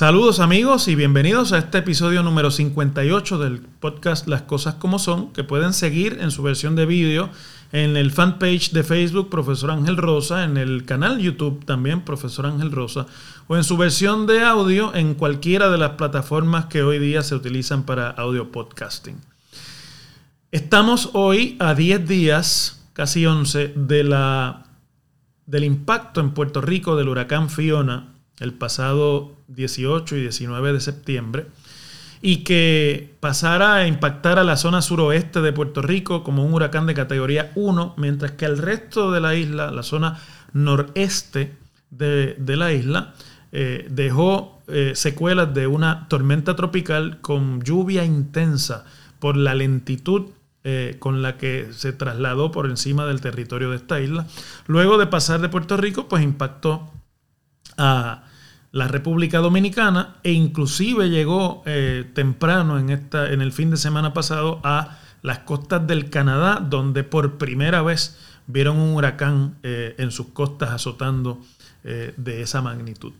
Saludos amigos y bienvenidos a este episodio número 58 del podcast Las Cosas como Son, que pueden seguir en su versión de vídeo en el fanpage de Facebook Profesor Ángel Rosa, en el canal YouTube también Profesor Ángel Rosa, o en su versión de audio en cualquiera de las plataformas que hoy día se utilizan para audio podcasting. Estamos hoy a 10 días, casi 11, de la, del impacto en Puerto Rico del huracán Fiona el pasado 18 y 19 de septiembre y que pasara a impactar a la zona suroeste de Puerto Rico como un huracán de categoría 1, mientras que el resto de la isla, la zona noreste de, la isla, eh, dejó eh, secuelas de una tormenta tropical con lluvia intensa por la lentitud eh, con la que se trasladó por encima del territorio de esta isla. Luego de pasar de Puerto Rico, pues impactó a la República Dominicana e inclusive llegó eh, temprano en, esta, en el fin de semana pasado a las costas del Canadá, donde por primera vez vieron un huracán eh, en sus costas azotando eh, de esa magnitud.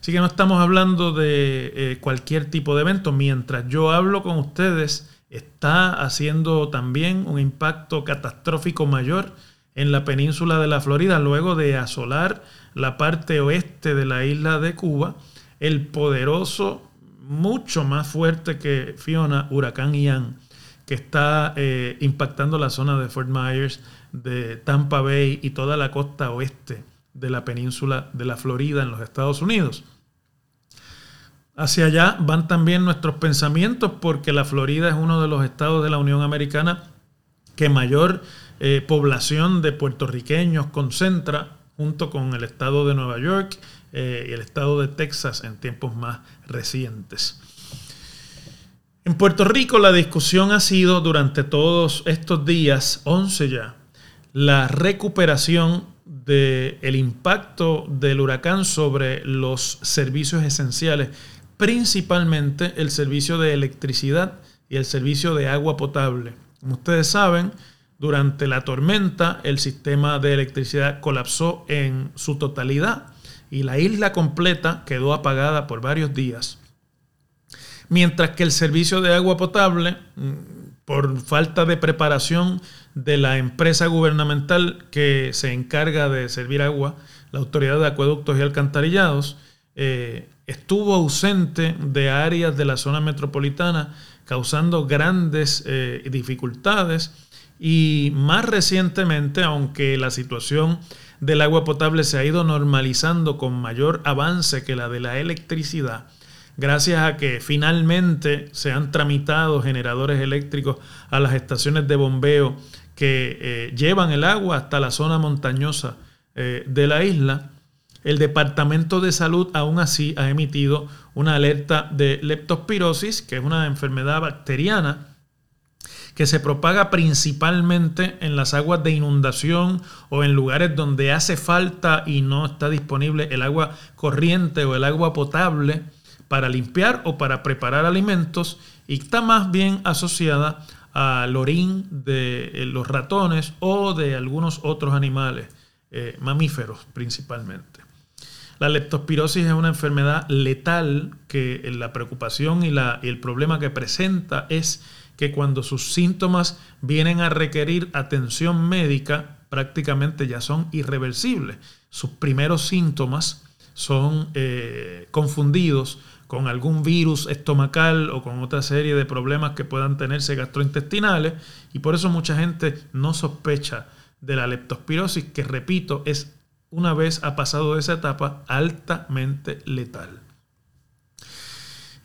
Así que no estamos hablando de cualquier tipo de evento. Mientras yo hablo con ustedes, está haciendo también un impacto catastrófico mayor en la península de la Florida, luego de asolar la parte oeste de la isla de Cuba, el poderoso, mucho más fuerte que Fiona, huracán Ian, que está eh, impactando la zona de Fort Myers, de Tampa Bay y toda la costa oeste de la península de la Florida en los Estados Unidos. Hacia allá van también nuestros pensamientos porque la Florida es uno de los estados de la Unión Americana que mayor eh, población de puertorriqueños concentra junto con el estado de Nueva York eh, y el estado de Texas en tiempos más recientes. En Puerto Rico la discusión ha sido durante todos estos días, 11 ya, la recuperación del impacto del huracán sobre los servicios esenciales, principalmente el servicio de electricidad y el servicio de agua potable. Como ustedes saben, durante la tormenta, el sistema de electricidad colapsó en su totalidad y la isla completa quedó apagada por varios días. Mientras que el servicio de agua potable, mm, por falta de preparación de la empresa gubernamental que se encarga de servir agua, la Autoridad de Acueductos y Alcantarillados, eh, estuvo ausente de áreas de la zona metropolitana, causando grandes eh, dificultades y más recientemente, aunque la situación del agua potable se ha ido normalizando con mayor avance que la de la electricidad, gracias a que finalmente se han tramitado generadores eléctricos a las estaciones de bombeo que eh, llevan el agua hasta la zona montañosa eh, de la isla, el Departamento de Salud aún así ha emitido una alerta de leptospirosis, que es una enfermedad bacteriana que se propaga principalmente en las aguas de inundación o en lugares donde hace falta y no está disponible el agua corriente o el agua potable para limpiar o para preparar alimentos y está más bien asociada al orín de eh, los ratones o de algunos otros animales, eh, mamíferos principalmente. La leptospirosis es una enfermedad letal que la preocupación y, el problema que presenta es que cuando sus síntomas vienen a requerir atención médica, prácticamente ya son irreversibles. Sus primeros síntomas son eh, confundidos con algún virus estomacal o con otra serie de problemas que puedan tenerse gastrointestinales y por eso mucha gente no sospecha de la leptospirosis, que repito, es una vez ha pasado de esa etapa altamente letal.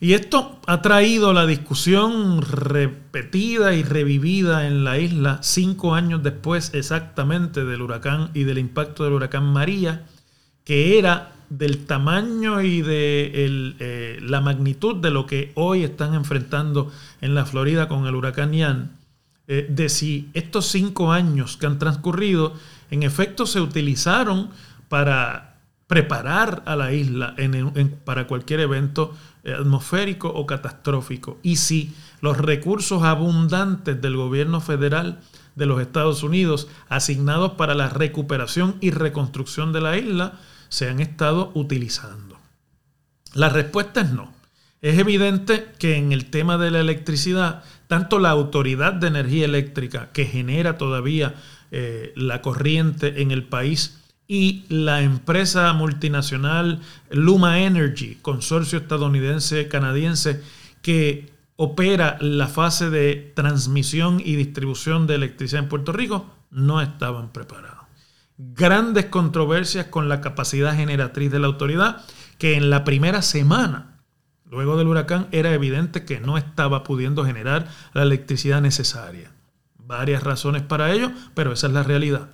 Y esto ha traído la discusión repetida y revivida en la isla cinco años después exactamente del huracán y del impacto del huracán María, que era del tamaño y de eh, la magnitud de lo que hoy están enfrentando en la Florida con el huracán Ian, eh, de si estos cinco años que han transcurrido en efecto se utilizaron para preparar a la isla para cualquier evento atmosférico o catastrófico. Y si los recursos abundantes del gobierno federal de los Estados Unidos asignados para la recuperación y reconstrucción de la isla se han estado utilizando. La respuesta es no. Es evidente que en el tema de la electricidad, tanto la Autoridad de Energía Eléctrica, que genera todavía eh, la corriente en el país, y la empresa multinacional Luma Energy, consorcio estadounidense-canadiense, que opera la fase de transmisión y distribución de electricidad en Puerto Rico, no estaban preparados. Grandes controversias con la capacidad generatriz de la autoridad, que en la primera semana Luego del huracán era evidente que no estaba pudiendo generar la electricidad necesaria. Varias razones para ello, pero esa es la realidad.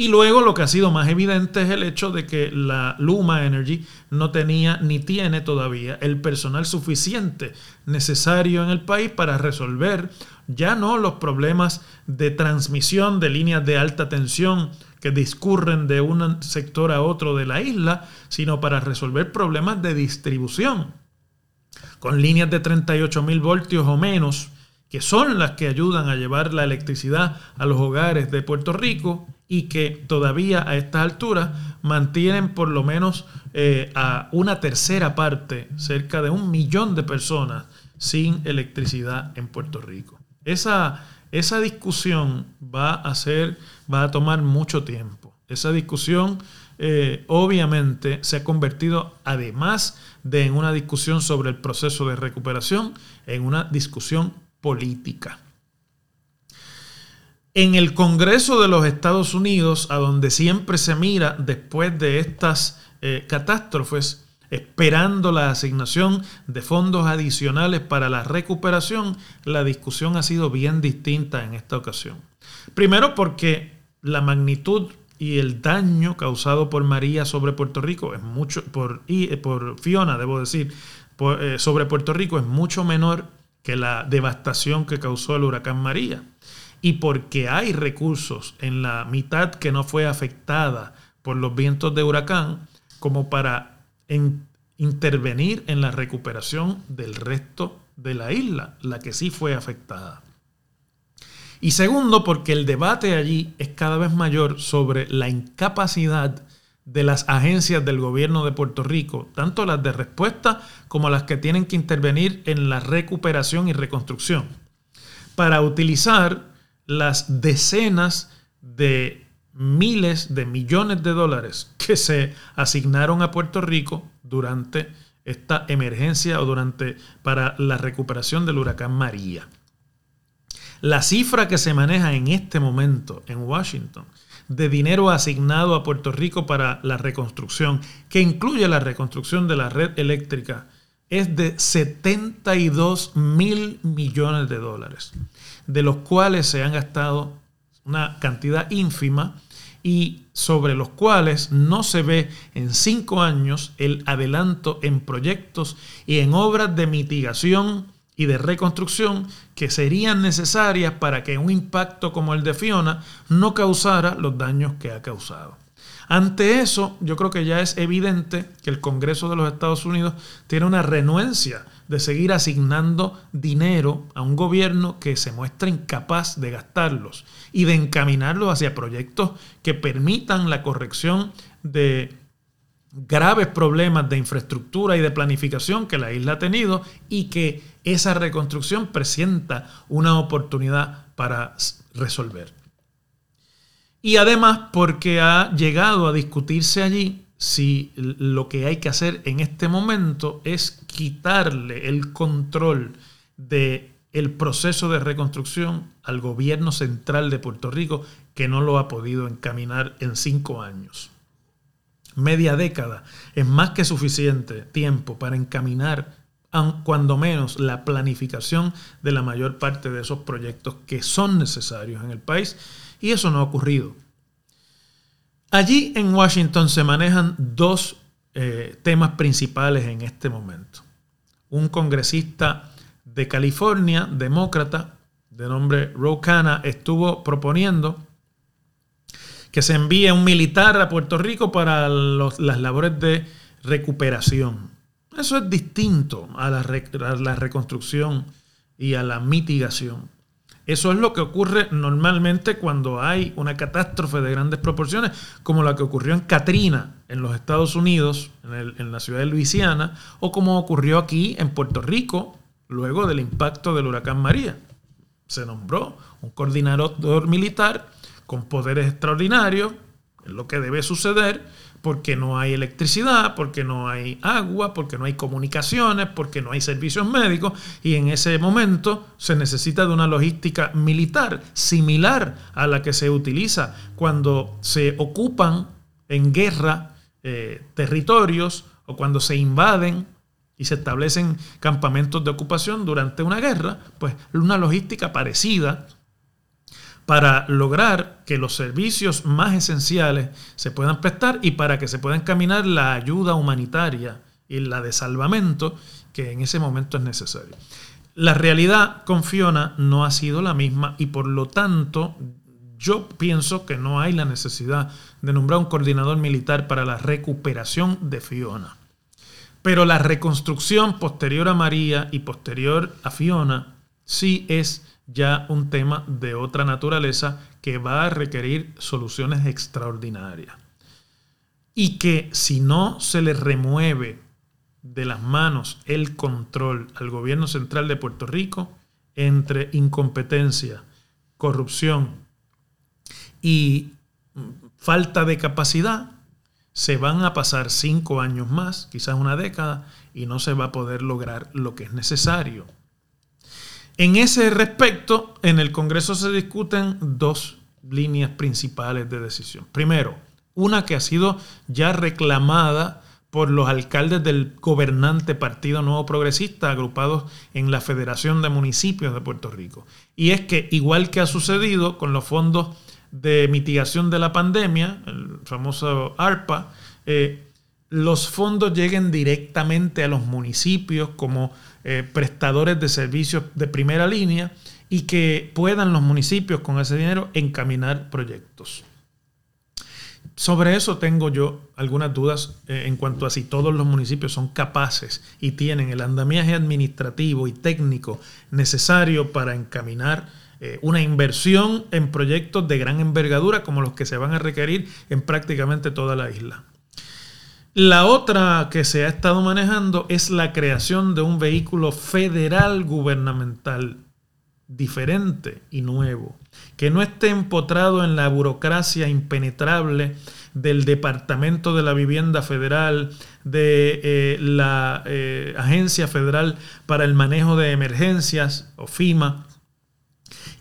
Y luego lo que ha sido más evidente es el hecho de que la Luma Energy no tenía ni tiene todavía el personal suficiente necesario en el país para resolver ya no los problemas de transmisión de líneas de alta tensión que discurren de un sector a otro de la isla, sino para resolver problemas de distribución. Con líneas de 38 mil voltios o menos, que son las que ayudan a llevar la electricidad a los hogares de Puerto Rico y que todavía a estas alturas mantienen por lo menos eh, a una tercera parte, cerca de un millón de personas sin electricidad en Puerto Rico. Esa, esa discusión va a va a tomar mucho tiempo. Esa discusión eh, obviamente se ha convertido, además de en una discusión sobre el proceso de recuperación, en una discusión En el Congreso de los Estados Unidos, a donde siempre se mira después de estas eh, catástrofes, esperando la asignación de fondos adicionales para la recuperación, la discusión ha sido bien distinta en esta ocasión. Primero porque la magnitud y el daño causado por María sobre Puerto Rico es mucho, por, y, eh, por Fiona, debo decir, eh, sobre Puerto Rico es mucho menor que la devastación que causó el huracán María. Y porque hay recursos en la mitad que no fue afectada por los vientos de huracán, como para intervenir en la recuperación del resto de la isla, la que sí fue afectada. Y segundo, porque el debate allí es cada vez mayor sobre la incapacidad de las agencias del gobierno de Puerto Rico, tanto las de respuesta como las que tienen que intervenir en la recuperación y reconstrucción, para utilizar las decenas de miles de millones de dólares que se asignaron a Puerto Rico durante esta emergencia o durante para la recuperación del huracán María. La cifra que se maneja en este momento en Washington de dinero asignado a Puerto Rico para la reconstrucción, que incluye la reconstrucción de la red eléctrica, es de 72 mil millones de dólares, de los cuales se han gastado una cantidad ínfima y sobre los cuales no se ve en cinco años el adelanto en proyectos y en obras de mitigación y de reconstrucción que serían necesarias para que un impacto como el de Fiona no causara los daños que ha causado. Ante eso, yo creo que ya es evidente que el Congreso de los Estados Unidos tiene una renuencia de seguir asignando dinero a un gobierno que se muestra incapaz de gastarlos y de encaminarlos hacia proyectos que permitan la corrección de graves problemas de infraestructura y de planificación que la isla ha tenido y que esa reconstrucción presenta una oportunidad para resolver. Y además porque ha llegado a discutirse allí si lo que hay que hacer en este momento es quitarle el control de el proceso de reconstrucción al gobierno central de Puerto Rico que no lo ha podido encaminar en cinco años media década, es más que suficiente tiempo para encaminar, cuando menos, la planificación de la mayor parte de esos proyectos que son necesarios en el país, y eso no ha ocurrido. Allí en Washington se manejan dos eh, temas principales en este momento. Un congresista de California, demócrata, de nombre Ro estuvo proponiendo que se envíe un militar a Puerto Rico para las labores de recuperación. Eso es distinto a la, reconstrucción y a la mitigación. Eso es lo que ocurre normalmente cuando hay una catástrofe de grandes proporciones, como la que ocurrió en Katrina, en los Estados Unidos, en, la ciudad de Luisiana, o como ocurrió aquí en Puerto Rico, luego del impacto del huracán María. Se nombró un coordinador militar con poderes extraordinarios, es lo que debe suceder, porque no hay electricidad, porque no hay agua, porque no hay comunicaciones, porque no hay servicios médicos y en ese momento se necesita de una logística militar similar a la que se utiliza cuando se ocupan en guerra eh, territorios o cuando se invaden y se establecen campamentos de ocupación durante una guerra, pues una logística parecida para lograr que los servicios más esenciales se puedan prestar y para que se pueda encaminar la ayuda humanitaria y la de salvamento que en ese momento es necesario. La realidad con Fiona no ha sido la misma y por lo tanto yo pienso que no hay la necesidad de nombrar un coordinador militar para la recuperación de Fiona. Pero la reconstrucción posterior a María y posterior a Fiona sí es ya un tema de otra naturaleza que va a requerir soluciones extraordinarias. Y que si no se le remueve de las manos el control al gobierno central de Puerto Rico entre incompetencia, corrupción y falta de capacidad, se van a pasar cinco años más, quizás una década, y no se va a poder lograr lo que es necesario. En ese respecto, en el Congreso se discuten dos líneas principales de decisión. Primero, una que ha sido ya reclamada por los alcaldes del gobernante Partido Nuevo Progresista agrupados en la Federación de Municipios de Puerto Rico. Y es que, igual que ha sucedido con los fondos de mitigación de la pandemia, el famoso ARPA, los fondos lleguen directamente a los municipios como eh, prestadores de servicios de primera línea y que puedan los municipios con ese dinero encaminar proyectos. Sobre eso tengo yo algunas dudas eh, en cuanto a si todos los municipios son capaces y tienen el andamiaje administrativo y técnico necesario para encaminar eh, una inversión en proyectos de gran envergadura como los que se van a requerir en prácticamente toda la isla. La otra que se ha estado manejando es la creación de un vehículo federal gubernamental diferente y nuevo, que no esté empotrado en la burocracia impenetrable del Departamento de la Vivienda Federal, de eh, la eh, Agencia Federal para el Manejo de Emergencias, o FIMA,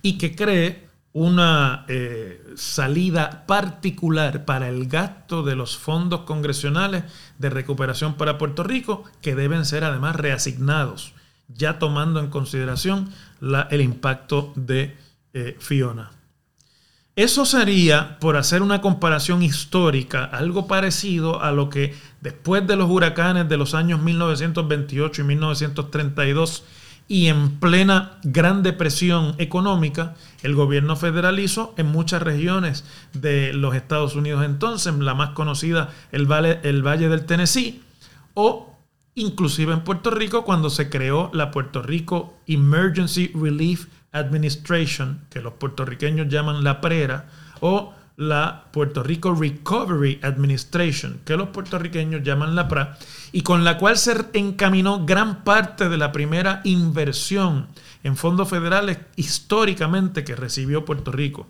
y que cree una eh, salida particular para el gasto de los fondos congresionales de recuperación para Puerto Rico, que deben ser además reasignados, ya tomando en consideración el impacto de eh, Fiona. Eso sería, por hacer una comparación histórica, algo parecido a lo que después de los huracanes de los años 1928 y 1932 y en plena gran depresión económica, el gobierno federal hizo en muchas regiones de los Estados Unidos entonces, la más conocida, el Valle, el Valle del Tennessee, o inclusive en Puerto Rico cuando se creó la Puerto Rico Emergency Relief Administration, que los puertorriqueños llaman la PRERA, o la Puerto Rico Recovery Administration, que los puertorriqueños llaman la PRA, y con la cual se encaminó gran parte de la primera inversión en fondos federales históricamente que recibió Puerto Rico.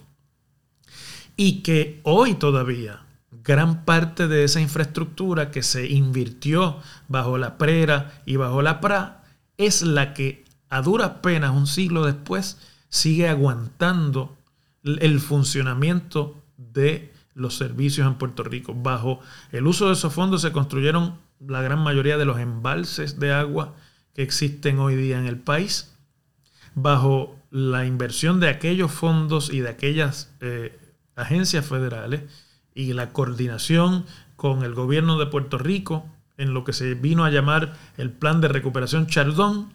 Y que hoy todavía gran parte de esa infraestructura que se invirtió bajo la PRERA y bajo la PRA es la que a duras penas un siglo después sigue aguantando el funcionamiento de los servicios en Puerto Rico. Bajo el uso de esos fondos se construyeron la gran mayoría de los embalses de agua que existen hoy día en el país. Bajo la inversión de aquellos fondos y de aquellas eh, agencias federales y la coordinación con el gobierno de Puerto Rico en lo que se vino a llamar el Plan de Recuperación Chardón,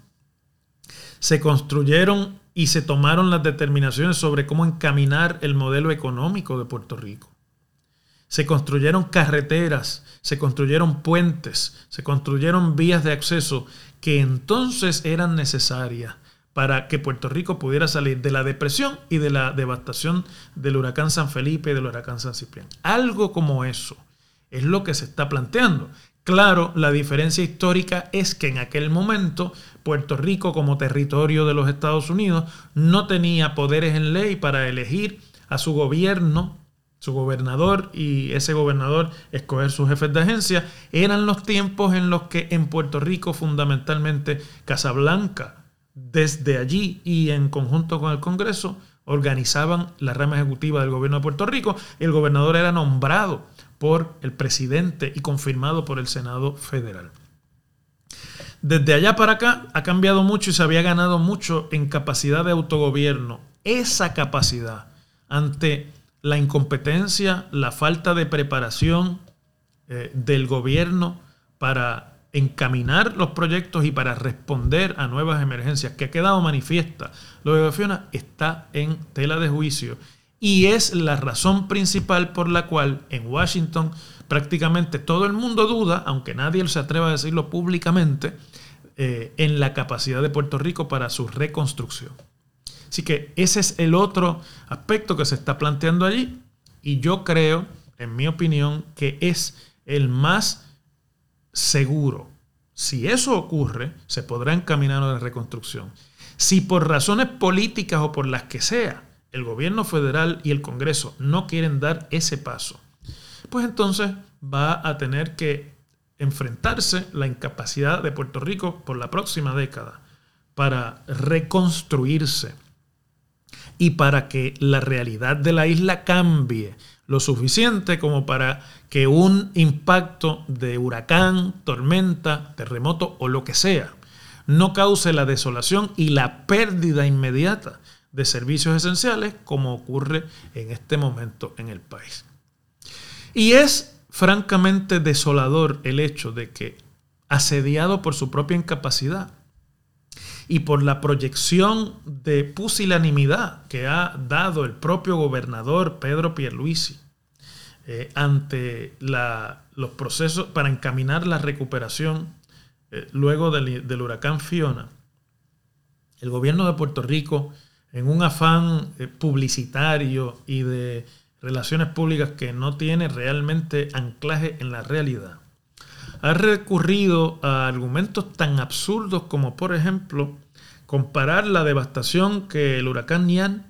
se construyeron y se tomaron las determinaciones sobre cómo encaminar el modelo económico de Puerto Rico. se construyeron carreteras, se construyeron puentes, se construyeron vías de acceso que entonces eran necesarias para que Puerto Rico pudiera salir de la depresión y de la devastación del huracán San Felipe y del huracán San Ciprián. Algo como eso es lo que se está planteando. Claro, la diferencia histórica es que en aquel momento Puerto Rico como territorio de los Estados Unidos no tenía poderes en ley para elegir a su gobierno, su gobernador y ese gobernador escoger sus jefes de agencia. Eran los tiempos en los que en Puerto Rico fundamentalmente Casablanca, desde allí y en conjunto con el Congreso, organizaban la rama ejecutiva del gobierno de Puerto Rico. El gobernador era nombrado por el presidente y confirmado por el Senado federal. Desde allá para acá ha cambiado mucho y se había ganado mucho en capacidad de autogobierno. Esa capacidad ante la incompetencia, la falta de preparación eh, del gobierno para encaminar los proyectos y para responder a nuevas emergencias que ha quedado manifiesta. Lo de Fiona está en tela de juicio y es la razón principal por la cual en Washington prácticamente todo el mundo duda, aunque nadie se atreva a decirlo públicamente, eh, en la capacidad de Puerto Rico para su reconstrucción. Así que ese es el otro aspecto que se está planteando allí y yo creo, en mi opinión, que es el más seguro. Si eso ocurre, se podrá encaminar a la reconstrucción. Si por razones políticas o por las que sea, el gobierno federal y el Congreso no quieren dar ese paso, pues entonces va a tener que enfrentarse la incapacidad de Puerto Rico por la próxima década para reconstruirse y para que la realidad de la isla cambie lo suficiente como para que un impacto de huracán, tormenta, terremoto o lo que sea no cause la desolación y la pérdida inmediata de servicios esenciales como ocurre en este momento en el país. Y es francamente desolador el hecho de que, asediado por su propia incapacidad y por la proyección de pusilanimidad que ha dado el propio gobernador Pedro Pierluisi eh, ante los procesos para encaminar la recuperación eh, luego del huracán Fiona, el gobierno de Puerto Rico en un afán eh, publicitario y de relaciones públicas que no tiene realmente anclaje en la realidad, ha recurrido a argumentos tan absurdos como, por ejemplo, comparar la devastación que el huracán Nian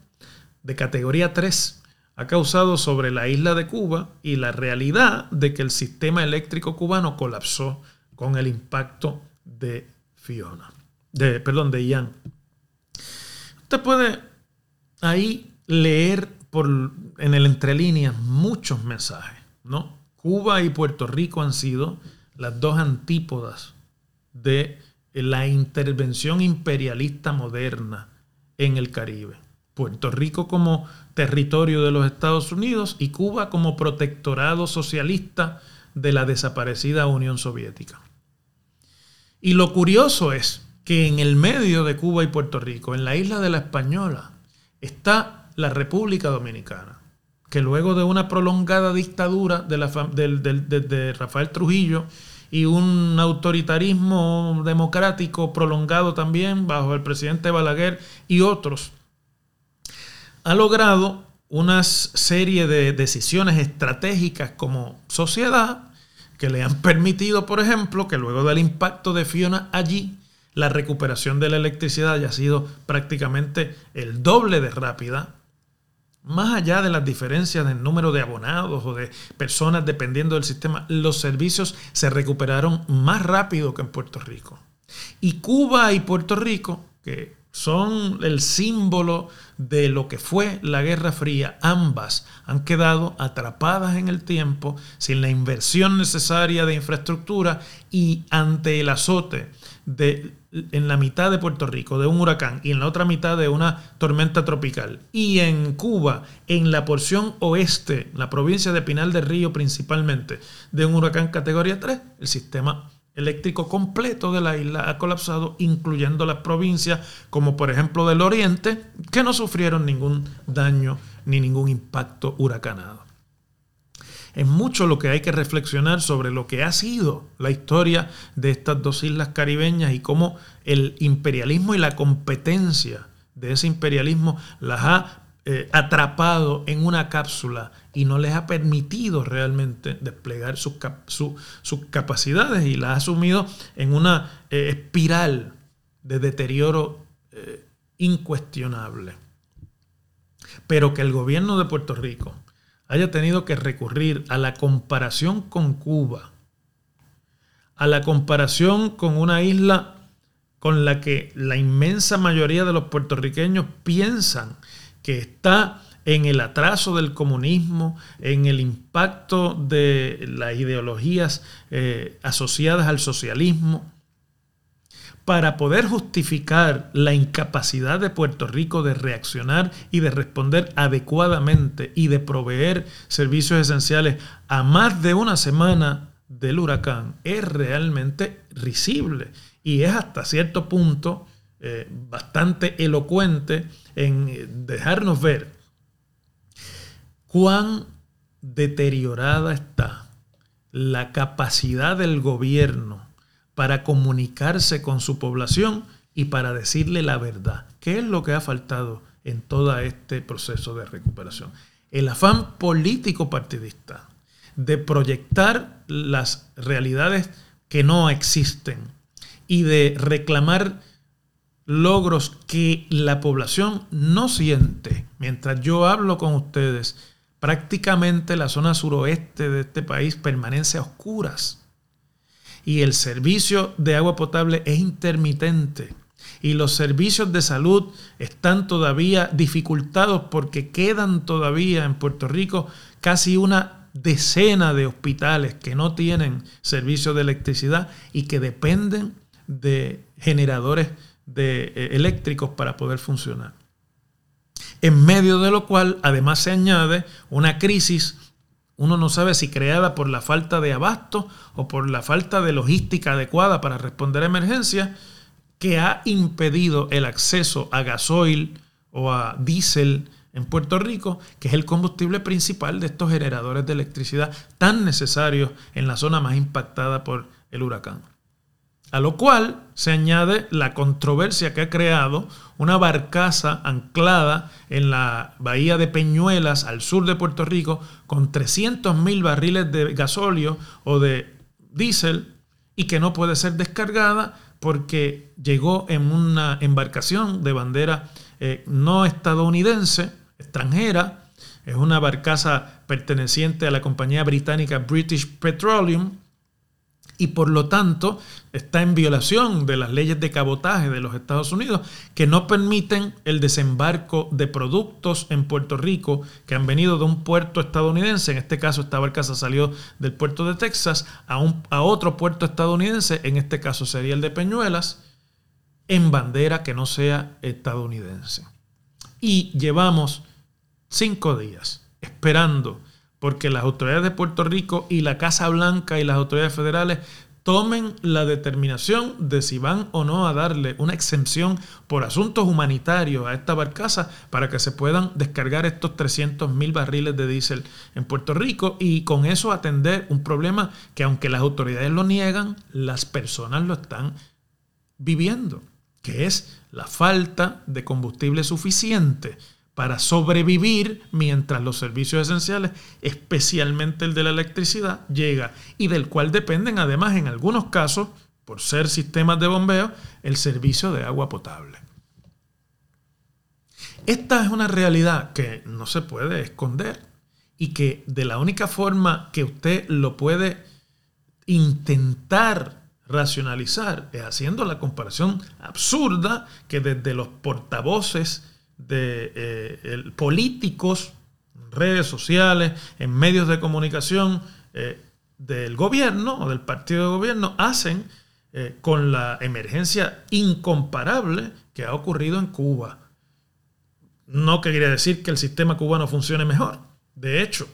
de categoría 3 ha causado sobre la isla de Cuba y la realidad de que el sistema eléctrico cubano colapsó con el impacto de Fiona, de, perdón, de Ian. Usted puede ahí leer por, en el entre líneas muchos mensajes, ¿no? Cuba y Puerto Rico han sido las dos antípodas de la intervención imperialista moderna en el Caribe. Puerto Rico como territorio de los Estados Unidos y Cuba como protectorado socialista de la desaparecida Unión Soviética. Y lo curioso es que en el medio de Cuba y Puerto Rico, en la isla de la Española, está la República Dominicana, que luego de una prolongada dictadura de, la, de, Rafael Trujillo y un autoritarismo democrático prolongado también bajo el presidente Balaguer y otros, ha logrado una serie de decisiones estratégicas como sociedad que le han permitido, por ejemplo, que luego del impacto de Fiona allí, la recuperación de la electricidad haya sido prácticamente el doble de rápida, más allá de las diferencias del número de abonados o de personas dependiendo del sistema, los servicios se recuperaron más rápido que en Puerto Rico. Y Cuba y Puerto Rico, que son el símbolo de lo que fue la Guerra Fría, ambas han quedado atrapadas en el tiempo sin la inversión necesaria de infraestructura y ante el azote de en la mitad de Puerto Rico de un huracán y en la otra mitad de una tormenta tropical. Y en Cuba, en la porción oeste, la provincia de Pinal del Río principalmente, de un huracán categoría 3, el sistema eléctrico completo de la isla ha colapsado, incluyendo las provincias como por ejemplo del oriente, que no sufrieron ningún daño ni ningún impacto huracanado. es mucho lo que hay que reflexionar sobre lo que ha sido la historia de estas dos islas caribeñas y cómo el imperialismo y la competencia de ese imperialismo las ha eh, atrapado en una cápsula y no les ha permitido realmente desplegar sus, capacidades y las ha sumido en una eh, espiral de deterioro eh, incuestionable. Pero que el gobierno de Puerto Rico haya tenido que recurrir a la comparación con Cuba, a la comparación con una isla con la que la inmensa mayoría de los puertorriqueños piensan que está en el atraso del comunismo, en el impacto de las ideologías eh, asociadas al socialismo, para poder justificar la incapacidad de Puerto Rico de reaccionar y de responder adecuadamente y de proveer servicios esenciales a más de una semana del huracán, es realmente risible y es hasta cierto punto eh, bastante elocuente en dejarnos ver cuán deteriorada está la capacidad del gobierno para comunicarse con su población y para decirle la verdad. ¿Qué es lo que ha faltado en todo este proceso de recuperación? El afán político partidista de proyectar las realidades que no existen y de reclamar logros que la población no siente. Mientras yo hablo con ustedes, prácticamente la zona suroeste de este país permanece a oscuras y el servicio de agua potable es intermitente y los servicios de salud están todavía dificultados porque quedan todavía en Puerto Rico casi una decena de hospitales que no tienen servicio de electricidad y que dependen de generadores de, eh, eléctricos para poder funcionar. En medio de lo cual además se añade una crisis, uno no sabe si creada por la falta de abasto o por la falta de logística adecuada para responder a emergencias, que ha impedido el acceso a gasoil o a diésel en Puerto Rico, que es el combustible principal de estos generadores de electricidad tan necesarios en la zona más impactada por el huracán. A lo cual se añade la controversia que ha creado una barcaza anclada en la bahía de Peñuelas, al sur de Puerto Rico, con 300 mil barriles de gasóleo o de diésel y que no puede ser descargada porque llegó en una embarcación de bandera eh, no estadounidense, extranjera. Es una barcaza perteneciente a la compañía británica British Petroleum y por lo tanto está en violación de las leyes de cabotaje de los Estados Unidos que no permiten el desembarco de productos en Puerto Rico que han venido de un puerto estadounidense, en este caso esta barcaza salió del puerto de Texas a, un, a otro puerto estadounidense, en este caso sería el de Peñuelas, en bandera que no sea estadounidense. Y llevamos cinco días esperando porque las autoridades de Puerto Rico y la Casa Blanca y las autoridades federales tomen la determinación de si van o no a darle una exención por asuntos humanitarios a esta barcaza para que se puedan descargar estos 300 mil barriles de diésel en Puerto Rico y con eso atender un problema que aunque las autoridades lo niegan, las personas lo están viviendo, que es la falta de combustible suficiente para sobrevivir mientras los servicios esenciales, especialmente el de la electricidad, llega y del cual dependen además en algunos casos, por ser sistemas de bombeo, el servicio de agua potable. Esta es una realidad que no se puede esconder y que de la única forma que usted lo puede intentar racionalizar es haciendo la comparación absurda que desde los portavoces de eh, políticos, redes sociales, en medios de comunicación eh, del gobierno o del partido de gobierno hacen eh, con la emergencia incomparable que ha ocurrido en Cuba. No quería decir que el sistema cubano funcione mejor. De hecho,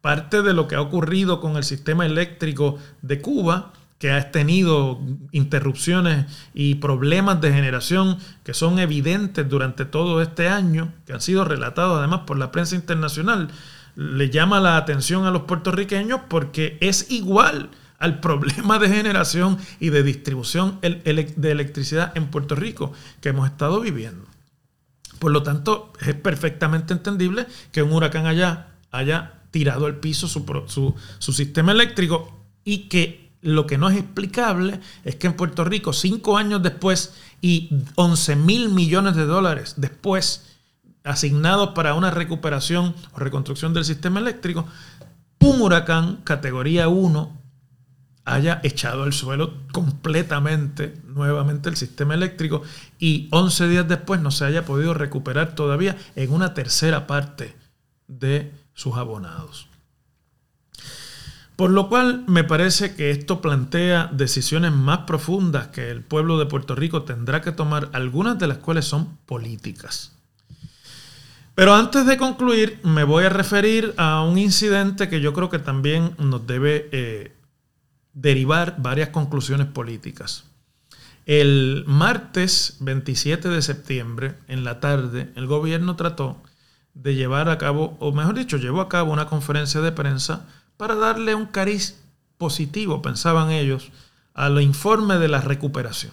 parte de lo que ha ocurrido con el sistema eléctrico de Cuba que has tenido interrupciones y problemas de generación que son evidentes durante todo este año, que han sido relatados además por la prensa internacional, le llama la atención a los puertorriqueños porque es igual al problema de generación y de distribución de electricidad en Puerto Rico que hemos estado viviendo. Por lo tanto, es perfectamente entendible que un huracán allá haya tirado al piso su, su sistema eléctrico y que lo que no es explicable es que en Puerto Rico, cinco años después y 11 mil millones de dólares después, asignados para una recuperación o reconstrucción del sistema eléctrico, un huracán categoría 1 haya echado al suelo completamente nuevamente el sistema eléctrico y 11 días después no se haya podido recuperar todavía en una tercera parte de sus abonados. Por lo cual me parece que esto plantea decisiones más profundas que el pueblo de Puerto Rico tendrá que tomar, algunas de las cuales son políticas. Pero antes de concluir, me voy a referir a un incidente que yo creo que también nos debe eh, derivar varias conclusiones políticas. El martes 27 de septiembre, en la tarde, el gobierno trató de llevar a cabo, o mejor dicho, llevó a cabo una conferencia de prensa para darle un cariz positivo, pensaban ellos, al informe de la recuperación.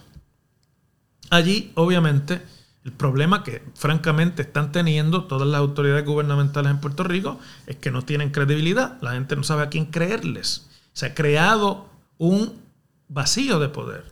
Allí, obviamente, el problema que francamente están teniendo todas las autoridades gubernamentales en Puerto Rico es que no tienen credibilidad. La gente no sabe a quién creerles. Se ha creado un vacío de poder.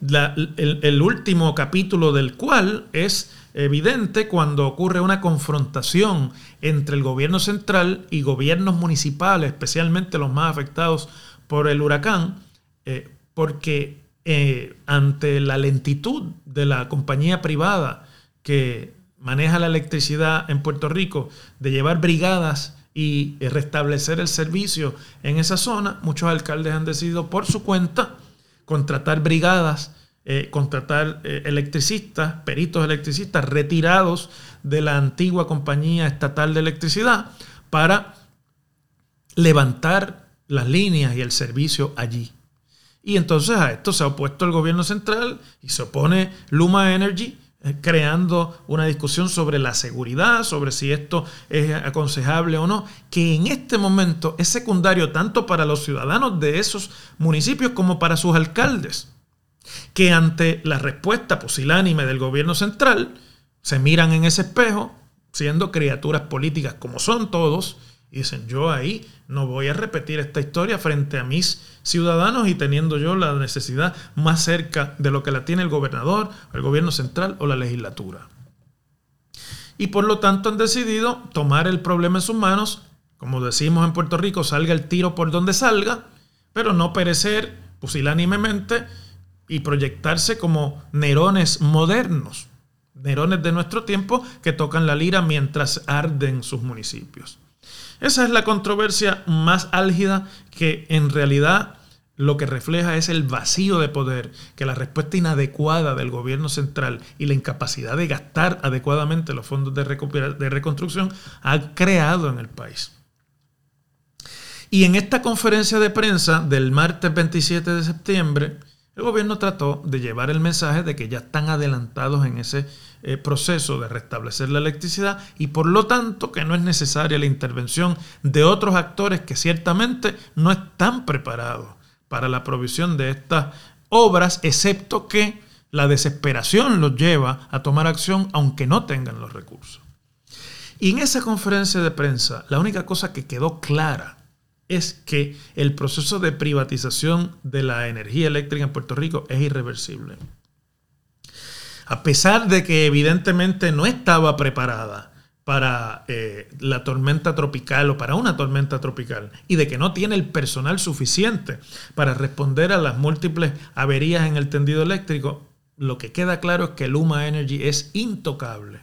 El, último capítulo del cual es evidente cuando ocurre una confrontación entre el gobierno central y gobiernos municipales, especialmente los más afectados por el huracán, eh, porque eh, ante la lentitud de la compañía privada que maneja la electricidad en Puerto Rico, de llevar brigadas y restablecer el servicio en esa zona, muchos alcaldes han decidido por su cuenta contratar brigadas eh, contratar eh, electricistas, peritos electricistas retirados de la antigua compañía estatal de electricidad para levantar las líneas y el servicio allí. Y entonces a esto se ha opuesto el gobierno central y se opone Luma Energy creando una discusión sobre la seguridad, sobre si esto es aconsejable o no, que en este momento es secundario tanto para los ciudadanos de esos municipios como para sus alcaldes que ante la respuesta pusilánime del gobierno central se miran en ese espejo, siendo criaturas políticas como son todos, y dicen, yo ahí no voy a repetir esta historia frente a mis ciudadanos y teniendo yo la necesidad más cerca de lo que la tiene el gobernador, el gobierno central o la legislatura. Y por lo tanto han decidido tomar el problema en sus manos, como decimos en Puerto Rico, salga el tiro por donde salga, pero no perecer pusilánimemente y proyectarse como Nerones modernos, Nerones de nuestro tiempo que tocan la lira mientras arden sus municipios. Esa es la controversia más álgida que en realidad lo que refleja es el vacío de poder que la respuesta inadecuada del gobierno central y la incapacidad de gastar adecuadamente los fondos de, reconstrucción ha creado en el país. Y en esta conferencia de prensa del martes 27 de septiembre, el gobierno trató de llevar el mensaje de que ya están adelantados en ese eh, proceso de restablecer la electricidad y por lo tanto que no es necesaria la intervención de otros actores que ciertamente no están preparados para la provisión de estas obras, excepto que la desesperación los lleva a tomar acción aunque no tengan los recursos. Y en esa conferencia de prensa, la única cosa que quedó clara es que el proceso de privatización de la energía eléctrica en Puerto Rico es irreversible. A pesar de que evidentemente no estaba preparada para eh, la tormenta tropical o para una tormenta tropical y de que no tiene el personal suficiente para responder a las múltiples averías en el tendido eléctrico, lo que queda claro es que Luma Energy es intocable.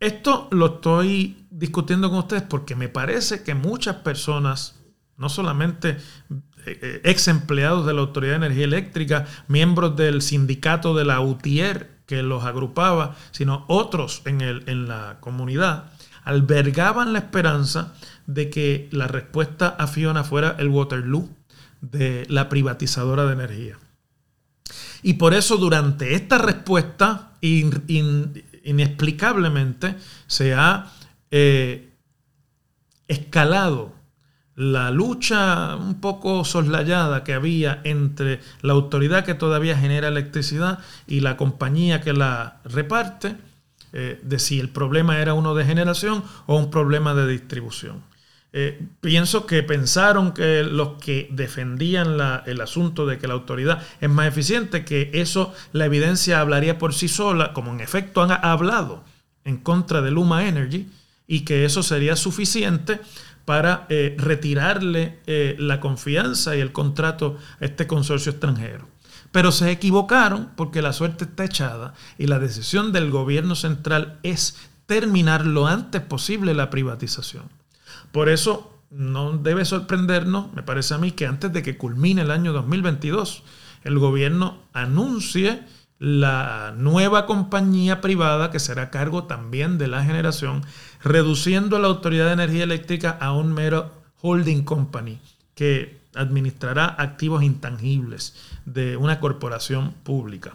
Esto lo estoy discutiendo con ustedes porque me parece que muchas personas, no solamente ex empleados de la Autoridad de Energía Eléctrica, miembros del sindicato de la UTIER que los agrupaba, sino otros en, el, en la comunidad, albergaban la esperanza de que la respuesta a Fiona fuera el Waterloo de la privatizadora de energía. Y por eso durante esta respuesta inexplicablemente se ha eh, escalado la lucha un poco soslayada que había entre la autoridad que todavía genera electricidad y la compañía que la reparte, eh, de si el problema era uno de generación o un problema de distribución. Eh, pienso que pensaron que los que defendían el asunto de que la autoridad es más eficiente, que eso, la evidencia hablaría por sí sola, como en efecto han hablado en contra de Luma Energy, y que eso sería suficiente para eh, retirarle eh, la confianza y el contrato a este consorcio extranjero. Pero se equivocaron porque la suerte está echada y la decisión del gobierno central es terminar lo antes posible la privatización. Por eso no debe sorprendernos, me parece a mí, que antes de que culmine el año 2022, el gobierno anuncie la nueva compañía privada que será cargo también de la generación, reduciendo la Autoridad de Energía Eléctrica a un mero holding company que administrará activos intangibles de una corporación pública.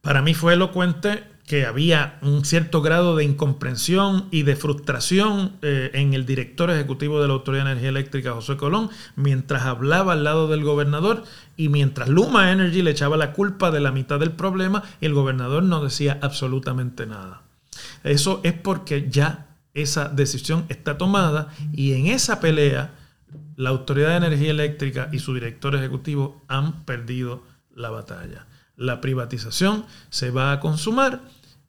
Para mí fue elocuente que había un cierto grado de incomprensión y de frustración eh, en el director ejecutivo de la Autoridad de Energía Eléctrica, José Colón, mientras hablaba al lado del gobernador y mientras Luma Energy le echaba la culpa de la mitad del problema y el gobernador no decía absolutamente nada. Eso es porque ya esa decisión está tomada y en esa pelea la Autoridad de Energía Eléctrica y su director ejecutivo han perdido la batalla. La privatización se va a consumar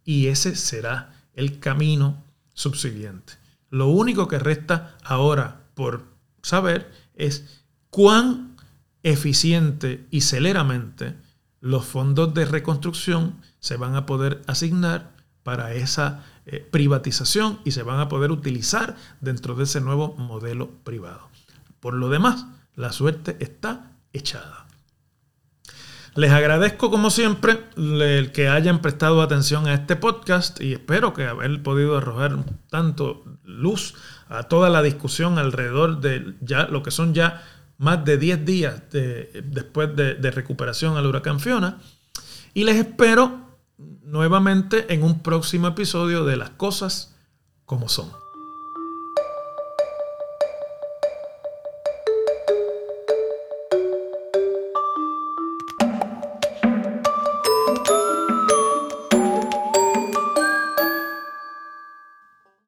y ese será el camino subsiguiente. Lo único que resta ahora por saber es cuán eficiente y celeramente los fondos de reconstrucción se van a poder asignar para esa eh, privatización y se van a poder utilizar dentro de ese nuevo modelo privado. Por lo demás, la suerte está echada. Les agradezco como siempre el que hayan prestado atención a este podcast y espero que haber podido arrojar tanto luz a toda la discusión alrededor de ya lo que son ya más de 10 días después de, de recuperación al huracán Fiona. Y les espero nuevamente en un próximo episodio de Las Cosas como Son.